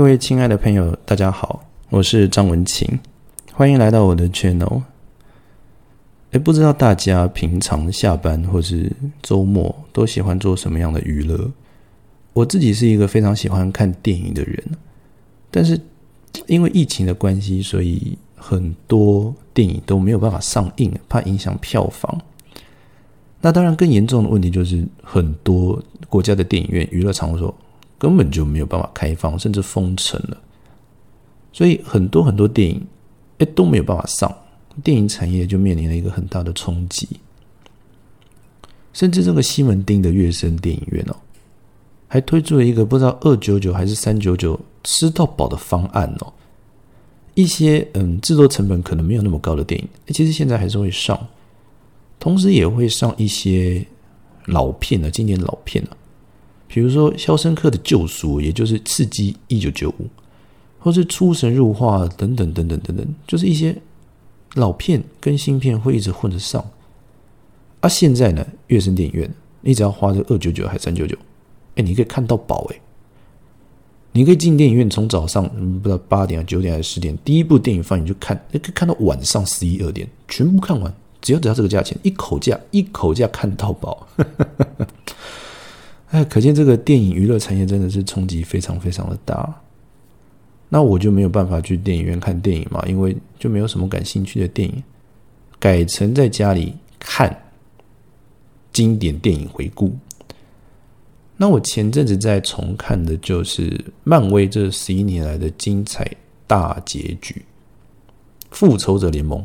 各位亲爱的朋友，大家好，我是张文琴，欢迎来到我的 channel。哎，不知道大家平常下班或是周末都喜欢做什么样的娱乐？我自己是一个非常喜欢看电影的人，但是因为疫情的关系，所以很多电影都没有办法上映，怕影响票房。那当然，更严重的问题就是很多国家的电影院、娱乐场所根本就没有办法开放，甚至封城了。所以很多很多电影哎都没有办法上，电影产业就面临了一个很大的冲击。甚至这个西门町的乐升电影院哦，还推出了一个不知道二九九还是三九九吃到饱的方案哦。一些嗯制作成本可能没有那么高的电影，其实现在还是会上。同时也会上一些老片的经典老片啊，比如说《肖申克的救赎》，也就是《刺激一九九五》，或是《出神入化》等等等等等等，就是一些老片跟新片会一直混着上。啊，现在呢，乐声电影院，你只要花这二九九还三九九，哎，你可以看到宝哎！你可以进电影院，从早上不知道八点啊、九点还是十点，第一部电影放你就看，可以看到晚上十一二点，全部看完。只要只要这个价钱，一口价一口价看到饱，哎，可见这个电影娱乐产业真的是冲击非常非常的大。那我就没有办法去电影院看电影嘛，因为就没有什么感兴趣的电影，改成在家里看经典电影回顾。那我前阵子在重看的就是漫威这十一年来的精彩大结局——复仇者联盟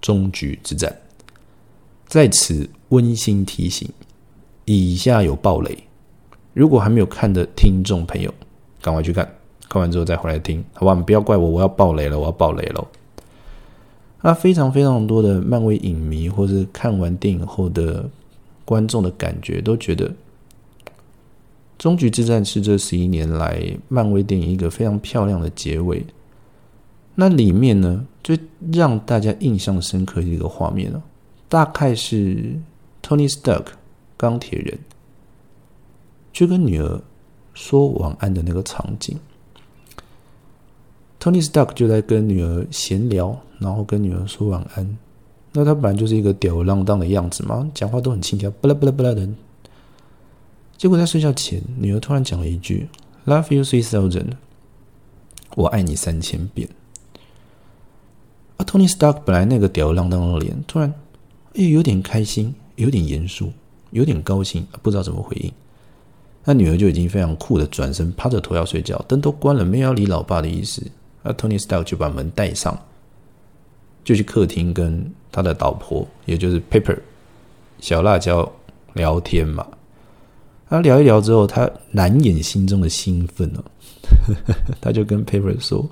终局之战。在此温馨提醒：以下有暴雷，如果还没有看的听众朋友，赶快去看，看完之后再回来听，好吧？不要怪我，我要暴雷了，我要暴雷了。那非常非常多的漫威影迷，或是看完电影后的观众的感觉，都觉得《终局之战》是这十一年来漫威电影一个非常漂亮的结尾。那里面呢，最让大家印象深刻的一个画面呢？大概是 Tony Stark 钢铁人去跟女儿说晚安的那个场景。Tony Stark 就在跟女儿闲聊，然后跟女儿说晚安。那他本来就是一个吊儿郎当的样子嘛，讲话都很轻佻，巴拉巴拉巴拉的。结果在睡觉前，女儿突然讲了一句 “Love you three thousand”，我爱你三千遍。而 Tony Stark 本来那个吊儿郎当的脸，突然。又有点开心，有点严肃，有点高兴，不知道怎么回应。那女儿就已经非常酷的转身，趴着头要睡觉，灯都关了，没有要理老爸的意思。那 Tony Stark 就把门带上，就去客厅跟他的老婆，也就是 Pepper 小辣椒聊天嘛。他聊一聊之后，他难掩心中的兴奋哦，他就跟 Pepper 说：“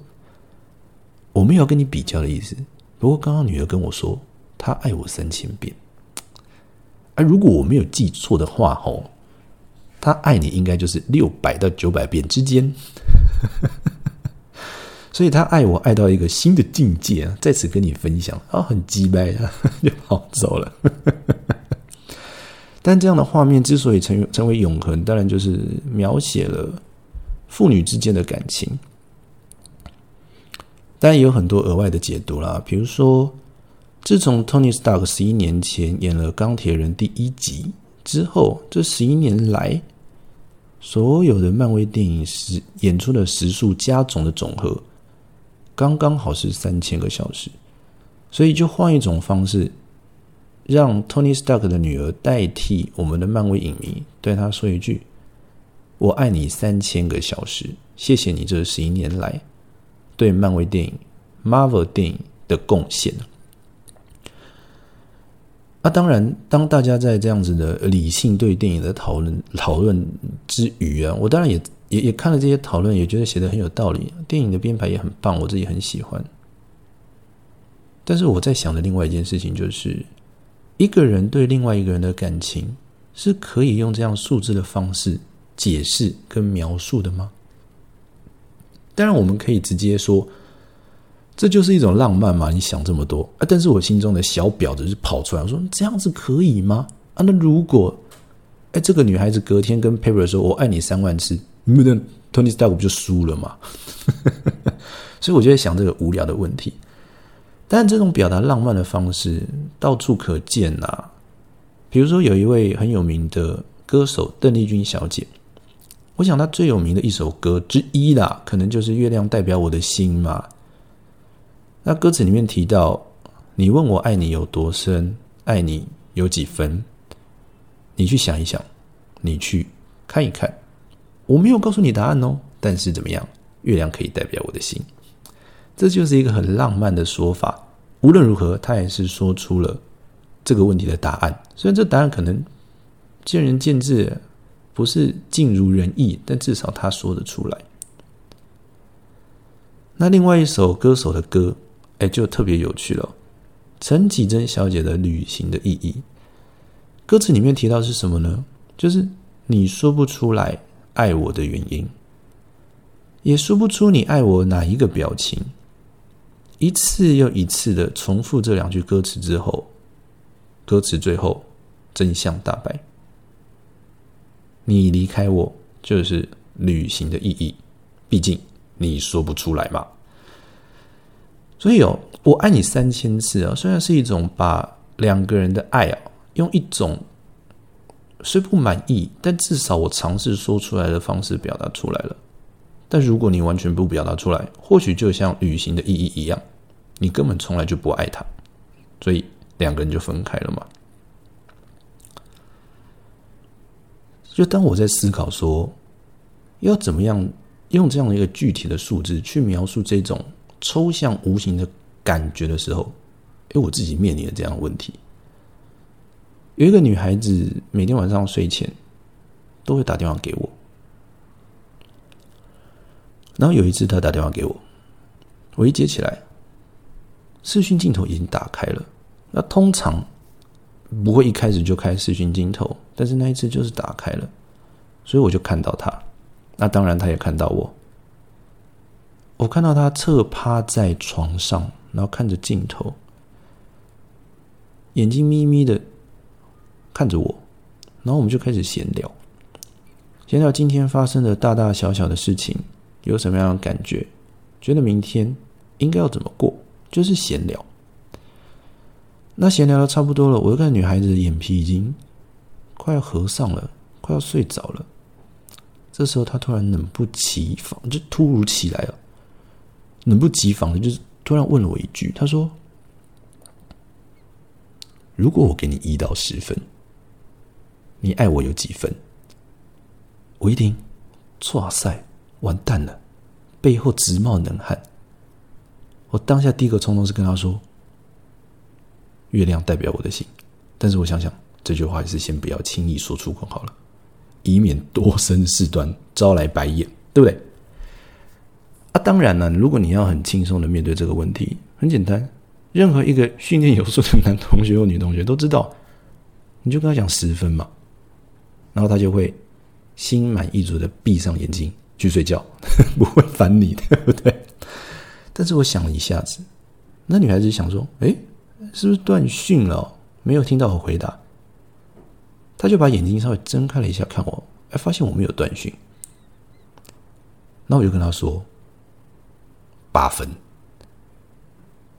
我没有跟你比较的意思，不过刚刚女儿跟我说。”她爱我三千遍，而如果我没有记错的话，吼，他爱你应该就是六百到九百遍之间，所以他爱我爱到一个新的境界啊！在此跟你分享啊，很鸡掰啊，就跑走了。但这样的画面之所以成成为永恒，当然就是描写了父女之间的感情。当然也有很多额外的解读啦，比如说。自从 Tony Stark 十一年前演了《钢铁人》第一集之后，这十一年来，所有的漫威电影时演出的时数加总的总和，刚刚好是三千个小时。所以就换一种方式，让 Tony Stark 的女儿代替我们的漫威影迷，对他说一句：“我爱你三千个小时，谢谢你这十一年来对漫威电影、Marvel 电影的贡献。”那当然，当大家在这样子的理性对电影的讨论讨论之余啊，我当然也也也看了这些讨论，也觉得写的很有道理，电影的编排也很棒，我自己很喜欢。但是我在想的另外一件事情就是，一个人对另外一个人的感情是可以用这样数字的方式解释跟描述的吗？当然，我们可以直接说。这就是一种浪漫嘛？你想这么多啊？但是我心中的小婊子就跑出来，我说这样子可以吗？啊，那如果哎，这个女孩子隔天跟 Paper 说“我爱你三万次”，你不能 Tony Stark 不就输了嘛？所以我就在想这个无聊的问题。但这种表达浪漫的方式到处可见呐。比如说，有一位很有名的歌手邓丽君小姐，我想她最有名的一首歌之一啦，可能就是《月亮代表我的心》嘛。那歌词里面提到：“你问我爱你有多深，爱你有几分？你去想一想，你去看一看。我没有告诉你答案哦，但是怎么样？月亮可以代表我的心。”这就是一个很浪漫的说法。无论如何，他也是说出了这个问题的答案。虽然这答案可能见仁见智，不是尽如人意，但至少他说得出来。那另外一首歌手的歌，哎，就特别有趣了。陈绮贞小姐的《旅行的意义》，歌词里面提到是什么呢？就是你说不出来爱我的原因，也说不出你爱我哪一个表情。一次又一次的重复这两句歌词之后，歌词最后真相大白。你离开我就是旅行的意义，毕竟你说不出来嘛。所以哦，我爱你三千次啊，虽然是一种把两个人的爱啊，用一种虽不满意，但至少我尝试说出来的方式表达出来了。但如果你完全不表达出来，或许就像旅行的意义一样。你根本从来就不爱他，所以两个人就分开了嘛。就当我在思考说，要怎么样用这样的一个具体的数字去描述这种抽象无形的感觉的时候，哎，我自己面临了这样的问题。有一个女孩子每天晚上睡前都会打电话给我，然后有一次她打电话给我，我一接起来。视讯镜头已经打开了，那通常不会一开始就开视讯镜头，但是那一次就是打开了，所以我就看到她，那当然她也看到我，我看到他侧趴在床上，然后看着镜头，眼睛眯眯的看着我，然后我们就开始闲聊，闲聊今天发生的大大小小的事情，有什么样的感觉，觉得明天应该要怎么过。就是闲聊，那闲聊的差不多了，我就看女孩子的眼皮已经快要合上了，快要睡着了。这时候她突然冷不其防，就突如其来了，冷不及防的，就是突然问了我一句：“他说，如果我给你一到十分，你爱我有几分？”我一听，哇塞，完蛋了，背后直冒冷汗。我当下第一个冲动是跟他说：“月亮代表我的心。”但是我想想，这句话还是先不要轻易说出口好了，以免多生事端，招来白眼，对不对？啊，当然了，如果你要很轻松的面对这个问题，很简单，任何一个训练有素的男同学或女同学都知道，你就跟他讲十分嘛，然后他就会心满意足的闭上眼睛去睡觉，不会烦你，对不对？但是我想了一下子，那女孩子想说：“哎，是不是断讯了？没有听到我回答。”她就把眼睛稍微睁开了一下，看我，哎，发现我没有断讯。那我就跟她说：“八分。”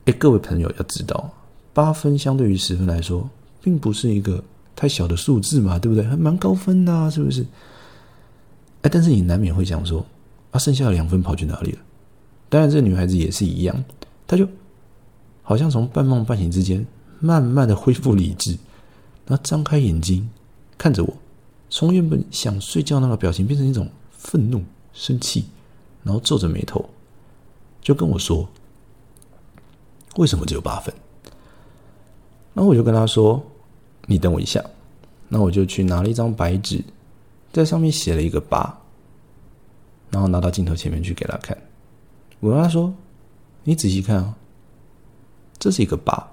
哎，各位朋友要知道，八分相对于十分来说，并不是一个太小的数字嘛，对不对？还蛮高分的，是不是？哎，但是你难免会讲说：“啊，剩下的两分跑去哪里了？”当然，这个女孩子也是一样，她就好像从半梦半醒之间，慢慢的恢复理智，然后张开眼睛看着我，从原本想睡觉那个表情变成一种愤怒、生气，然后皱着眉头，就跟我说：“为什么只有八分？”然后我就跟他说：“你等我一下。”那我就去拿了一张白纸，在上面写了一个八，然后拿到镜头前面去给他看。我跟他说：“你仔细看啊，这是一个八，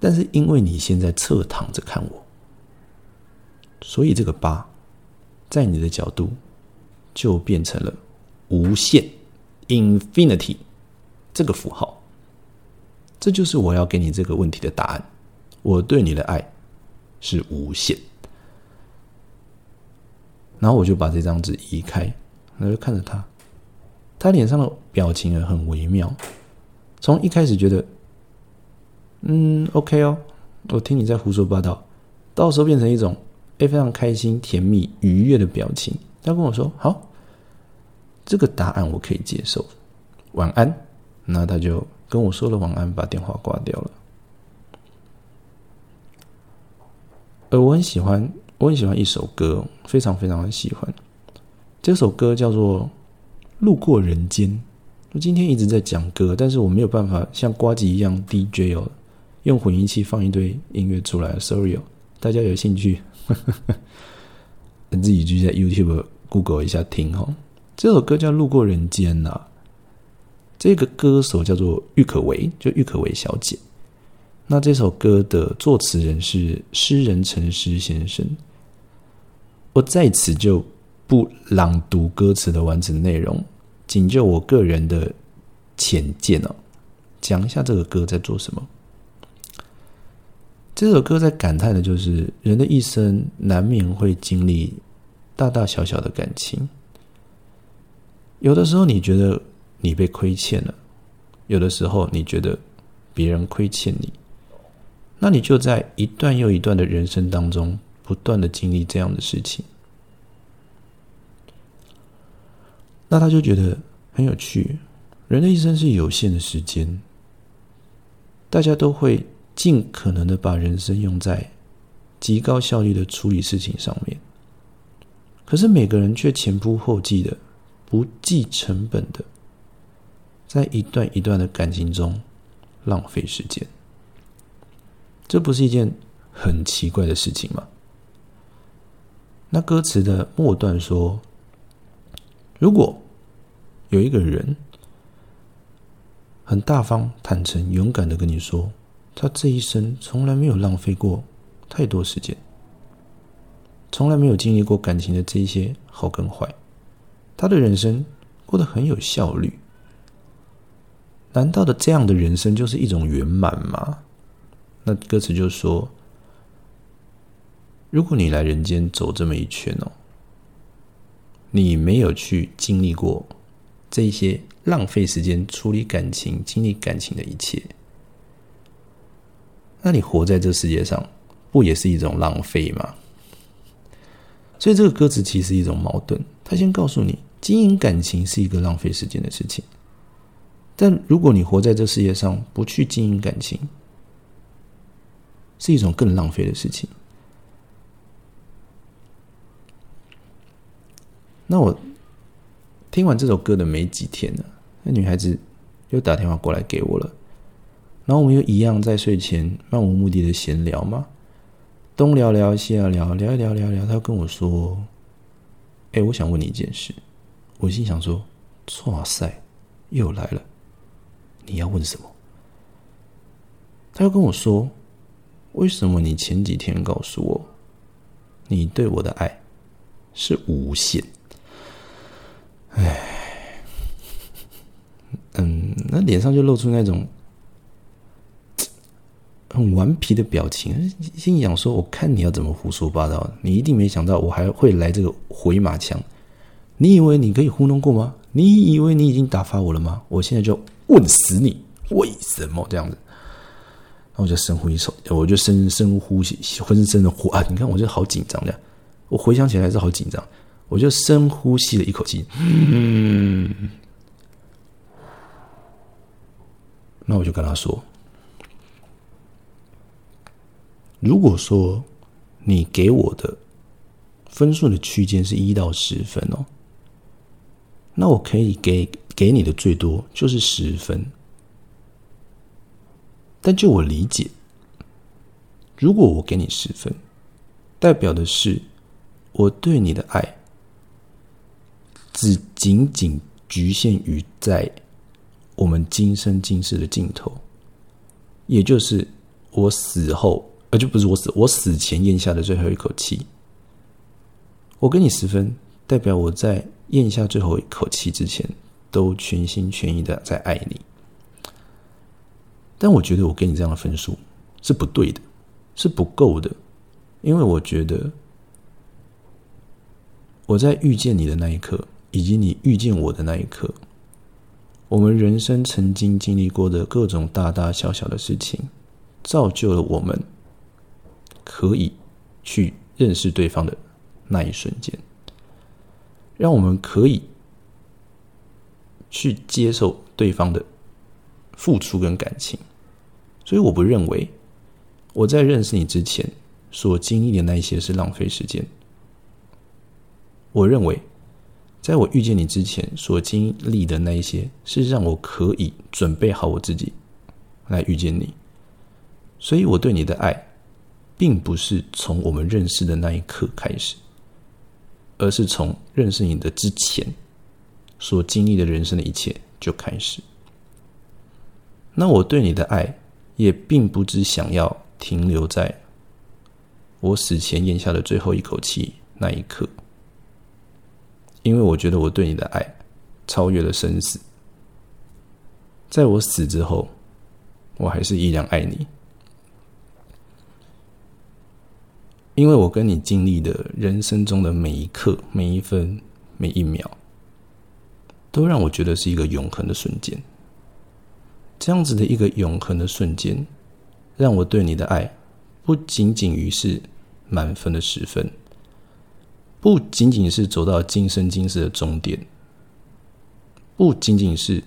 但是因为你现在侧躺着看我，所以这个八在你的角度就变成了无限 （infinity） 这个符号。这就是我要给你这个问题的答案。我对你的爱是无限。”然后我就把这张纸移开，然后就看着他，他脸上的表情很微妙，从一开始觉得，嗯，OK 哦，我听你在胡说八道，到时候变成一种哎非常开心、甜蜜、愉悦的表情。他跟我说：“好，这个答案我可以接受，晚安。”那他就跟我说了晚安，把电话挂掉了。而我很喜欢，我很喜欢一首歌，非常非常的喜欢。这首歌叫做《路过人间》。我今天一直在讲歌，但是我没有办法像瓜吉一样 DJ 哦，用混音器放一堆音乐出来。Sorry 哦，大家有兴趣，自己就在 YouTube、Google 一下听哦。这首歌叫《路过人间》呐。这个歌手叫做郁可唯，就郁可唯小姐。那这首歌的作词人是诗人陈诗先生。我在此就不朗读歌词的完整内容，仅就我个人的浅见哦，讲一下这个歌在做什么。这首歌在感叹的就是人的一生难免会经历大大小小的感情，有的时候你觉得你被亏欠了，有的时候你觉得别人亏欠你。那你就在一段又一段的人生当中，不断的经历这样的事情。那他就觉得很有趣。人的一生是有限的时间，大家都会尽可能的把人生用在极高效率的处理事情上面。可是每个人却前仆后继的、不计成本的，在一段一段的感情中浪费时间。这不是一件很奇怪的事情吗？那歌词的末段说：“如果有一个人很大方、坦诚、勇敢的跟你说，他这一生从来没有浪费过太多时间，从来没有经历过感情的这些好跟坏，他的人生过得很有效率，难道的这样的人生就是一种圆满吗？”那歌词就说：“如果你来人间走这么一圈哦，你没有去经历过这些浪费时间处理感情、经历感情的一切，那你活在这世界上，不也是一种浪费吗？”所以这个歌词其实一种矛盾。他先告诉你，经营感情是一个浪费时间的事情，但如果你活在这世界上，不去经营感情，是一种更浪费的事情。那我听完这首歌的没几天呢，那女孩子又打电话过来给我了，然后我们又一样在睡前漫无目的的闲聊嘛，东聊聊西聊聊，聊一聊聊聊，她跟我说：“哎，我想问你一件事。”我心想说：“哇塞，又来了，你要问什么？”他又跟我说。为什么你前几天告诉我，你对我的爱是无限？哎，嗯，那脸上就露出那种很顽皮的表情，心想说：“我看你要怎么胡说八道，你一定没想到我还会来这个回马枪。你以为你可以糊弄过吗？你以为你已经打发我了吗？我现在就问死你，为什么这样子？”然后我就深呼一口，我就深深呼吸，浑身的呼啊！你看，我就好紧张的。我回想起来是好紧张，我就深呼吸了一口气。嗯，那我就跟他说：“如果说你给我的分数的区间是一到十分哦，那我可以给给你的最多就是十分。”但就我理解，如果我给你十分，代表的是我对你的爱只仅仅局限于在我们今生今世的尽头，也就是我死后，呃，就不是我死，我死前咽下的最后一口气。我给你十分，代表我在咽下最后一口气之前，都全心全意的在爱你。但我觉得我给你这样的分数是不对的，是不够的，因为我觉得我在遇见你的那一刻，以及你遇见我的那一刻，我们人生曾经经历过的各种大大小小的事情，造就了我们可以去认识对方的那一瞬间，让我们可以去接受对方的付出跟感情。所以，我不认为我在认识你之前所经历的那一些是浪费时间。我认为，在我遇见你之前所经历的那一些，是让我可以准备好我自己来遇见你。所以，我对你的爱，并不是从我们认识的那一刻开始，而是从认识你的之前所经历的人生的一切就开始。那我对你的爱，也并不只想要停留在我死前咽下的最后一口气那一刻。因为我觉得我对你的爱超越了生死，在我死之后，我还是依然爱你。因为我跟你经历的人生中的每一刻、每一分、每一秒，都让我觉得是一个永恒的瞬间。这样子的一个永恒的瞬间，让我对你的爱不仅仅于是满分的十分。不仅仅是走到今生今世的终点，不仅仅是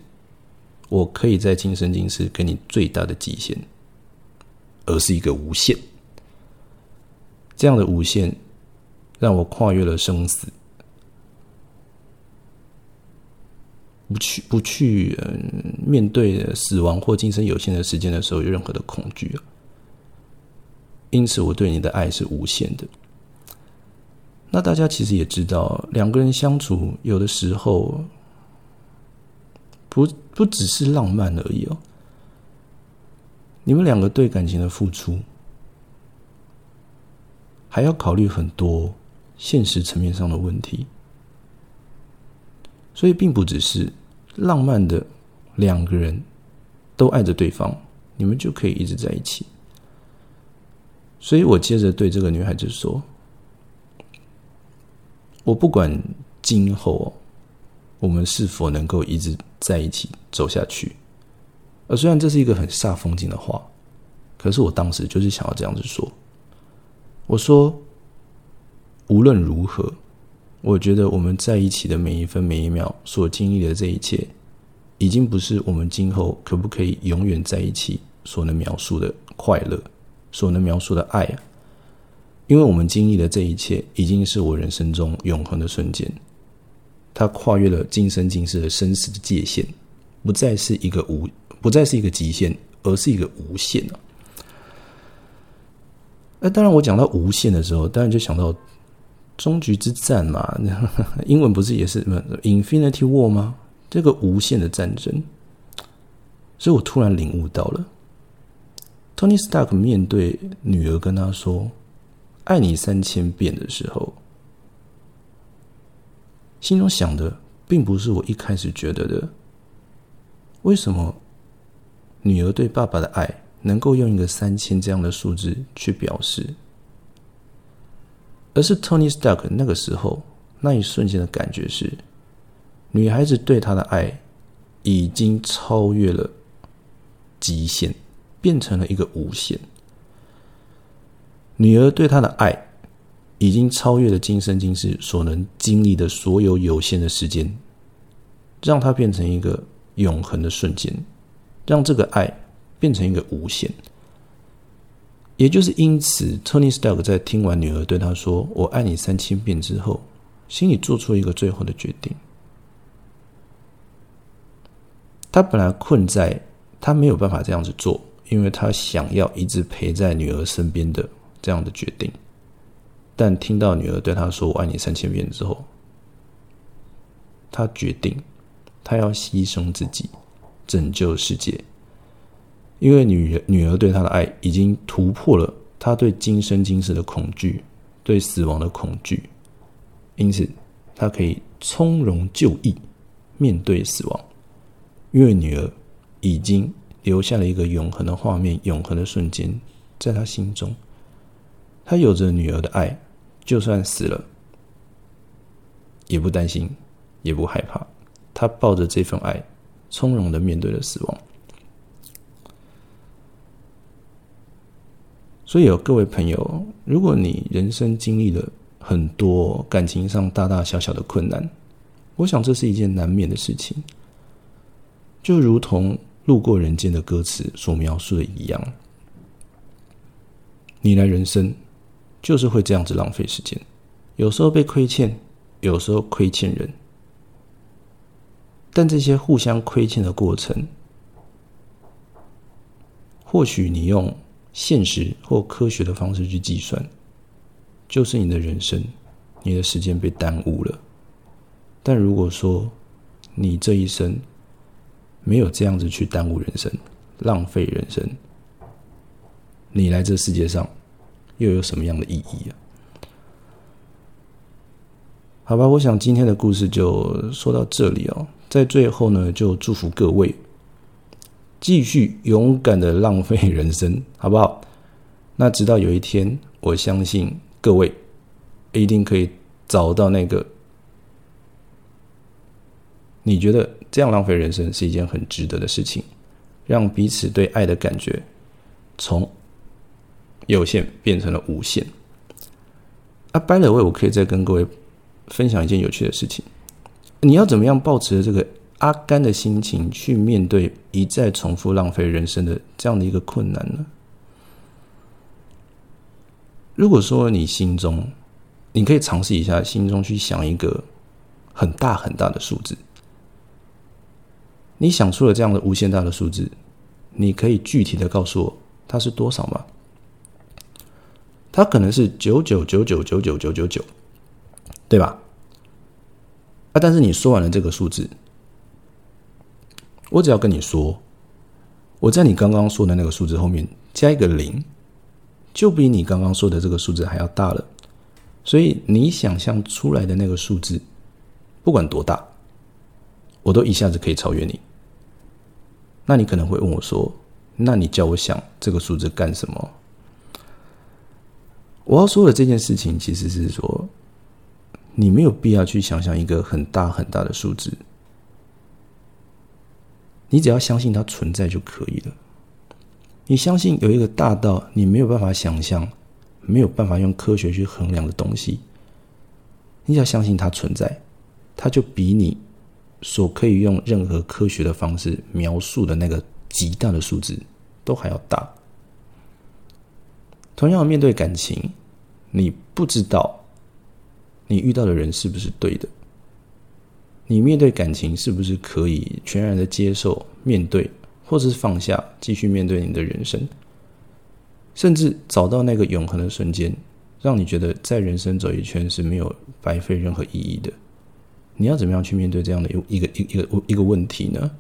我可以在今生今世给你最大的极限，而是一个无限。这样的无限，让我跨越了生死，不去不去嗯面对死亡或今生有限的时间的时候有任何的恐惧因此，我对你的爱是无限的。那大家其实也知道，两个人相处有的时候不不只是浪漫而已哦。你们两个对感情的付出，还要考虑很多现实层面上的问题，所以并不只是浪漫的两个人都爱着对方，你们就可以一直在一起。所以我接着对这个女孩子说。我不管今后我们是否能够一直在一起走下去，呃虽然这是一个很煞风景的话，可是我当时就是想要这样子说。我说，无论如何，我觉得我们在一起的每一分每一秒所经历的这一切，已经不是我们今后可不可以永远在一起所能描述的快乐，所能描述的爱啊。因为我们经历的这一切，已经是我人生中永恒的瞬间，它跨越了今生今世的生死的界限，不再是一个无，不再是一个极限，而是一个无限啊！那当然，我讲到无限的时候，当然就想到终局之战嘛，英文不是也是 “Infinity War” 吗？这个无限的战争，所以我突然领悟到了，Tony Stark 面对女儿跟他说。爱你三千遍的时候，心中想的并不是我一开始觉得的。为什么女儿对爸爸的爱能够用一个三千这样的数字去表示？而是 Tony Stark 那个时候那一瞬间的感觉是，女孩子对他的爱已经超越了极限，变成了一个无限。女儿对他的爱，已经超越了今生今世所能经历的所有有限的时间，让它变成一个永恒的瞬间，让这个爱变成一个无限。也就是因此，Tony Stark 在听完女儿对他说“我爱你三千遍”之后，心里做出一个最后的决定。他本来困在他没有办法这样子做，因为他想要一直陪在女儿身边的。这样的决定，但听到女儿对他说“我爱你三千遍”之后，他决定他要牺牲自己，拯救世界。因为女女儿对他的爱已经突破了他对今生今世的恐惧，对死亡的恐惧，因此他可以从容就义面对死亡。因为女儿已经留下了一个永恒的画面，永恒的瞬间，在他心中。他有着女儿的爱，就算死了，也不担心，也不害怕，他抱着这份爱，从容的面对了死亡。所以，有各位朋友，如果你人生经历了很多感情上大大小小的困难，我想这是一件难免的事情。就如同路过人间的歌词所描述的一样，你来人生就是会这样子浪费时间，有时候被亏欠，有时候亏欠人，但这些互相亏欠的过程，或许你用。现实或科学的方式去计算，就是你的人生，你的时间被耽误了。但如果说你这一生没有这样子去耽误人生、浪费人生，你来这世界上又有什么样的意义啊？好吧，我想今天的故事就说到这里哦。在最后呢，就祝福各位。继续勇敢的浪费人生，好不好？那直到有一天，我相信各位一定可以找到那个你觉得这样浪费人生是一件很值得的事情，让彼此对爱的感觉从有限变成了无限。啊，by the way，我可以再跟各位分享一件有趣的事情，你要怎么样保持这个？阿甘的心情去面对一再重复浪费人生的这样的一个困难呢？如果说你心中，你可以尝试一下，心中去想一个很大很大的数字，你想出了这样的无限大的数字，你可以具体的告诉我它是多少吗？它可能是九九九九九九九九九，对吧？啊，但是你说完了这个数字。我只要跟你说，我在你刚刚说的那个数字后面加一个零，就比你刚刚说的这个数字还要大了。所以你想象出来的那个数字，不管多大，我都一下子可以超越你。那你可能会问我说：“那你叫我想这个数字干什么？”我要说的这件事情，其实是说，你没有必要去想象一个很大很大的数字。你只要相信它存在就可以了。你相信有一个大到你没有办法想象、没有办法用科学去衡量的东西，你只要相信它存在，它就比你所可以用任何科学的方式描述的那个极大的数字都还要大。同样面对感情，你不知道你遇到的人是不是对的。你面对感情是不是可以全然的接受、面对，或者是放下，继续面对你的人生，甚至找到那个永恒的瞬间，让你觉得在人生走一圈是没有白费任何意义的？你要怎么样去面对这样的一个一一个一个问题呢？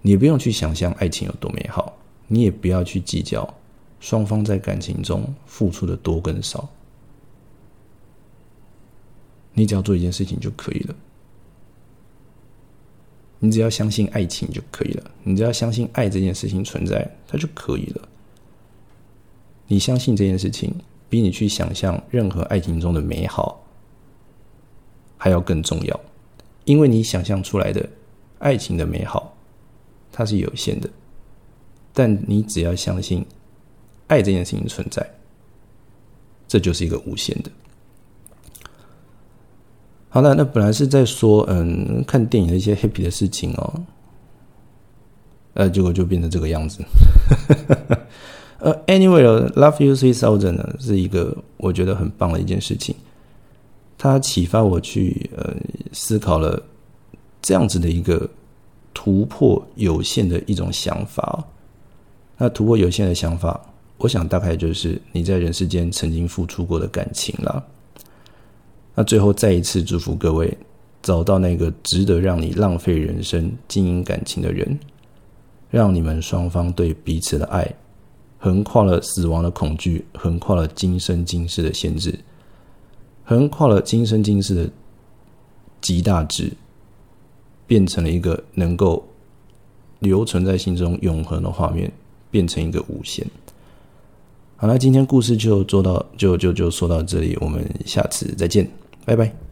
你不用去想象爱情有多美好，你也不要去计较双方在感情中付出的多跟少，你只要做一件事情就可以了。你只要相信爱情就可以了，你只要相信爱这件事情存在，它就可以了。你相信这件事情，比你去想象任何爱情中的美好还要更重要，因为你想象出来的爱情的美好，它是有限的，但你只要相信爱这件事情存在，这就是一个无限的。好了，那本来是在说，嗯，看电影的一些 happy 的事情哦，呃，结果就变成这个样子。呃，Anyway，Love You Three Thousand 呢，是一个我觉得很棒的一件事情，它启发我去呃思考了这样子的一个突破有限的一种想法。那突破有限的想法，我想大概就是你在人世间曾经付出过的感情了。那最后再一次祝福各位，找到那个值得让你浪费人生、经营感情的人，让你们双方对彼此的爱，横跨了死亡的恐惧，横跨了今生今世的限制，横跨了今生今世的极大值，变成了一个能够留存在心中永恒的画面，变成一个无限。好了，今天故事就做到，就就就说到这里，我们下次再见。拜拜。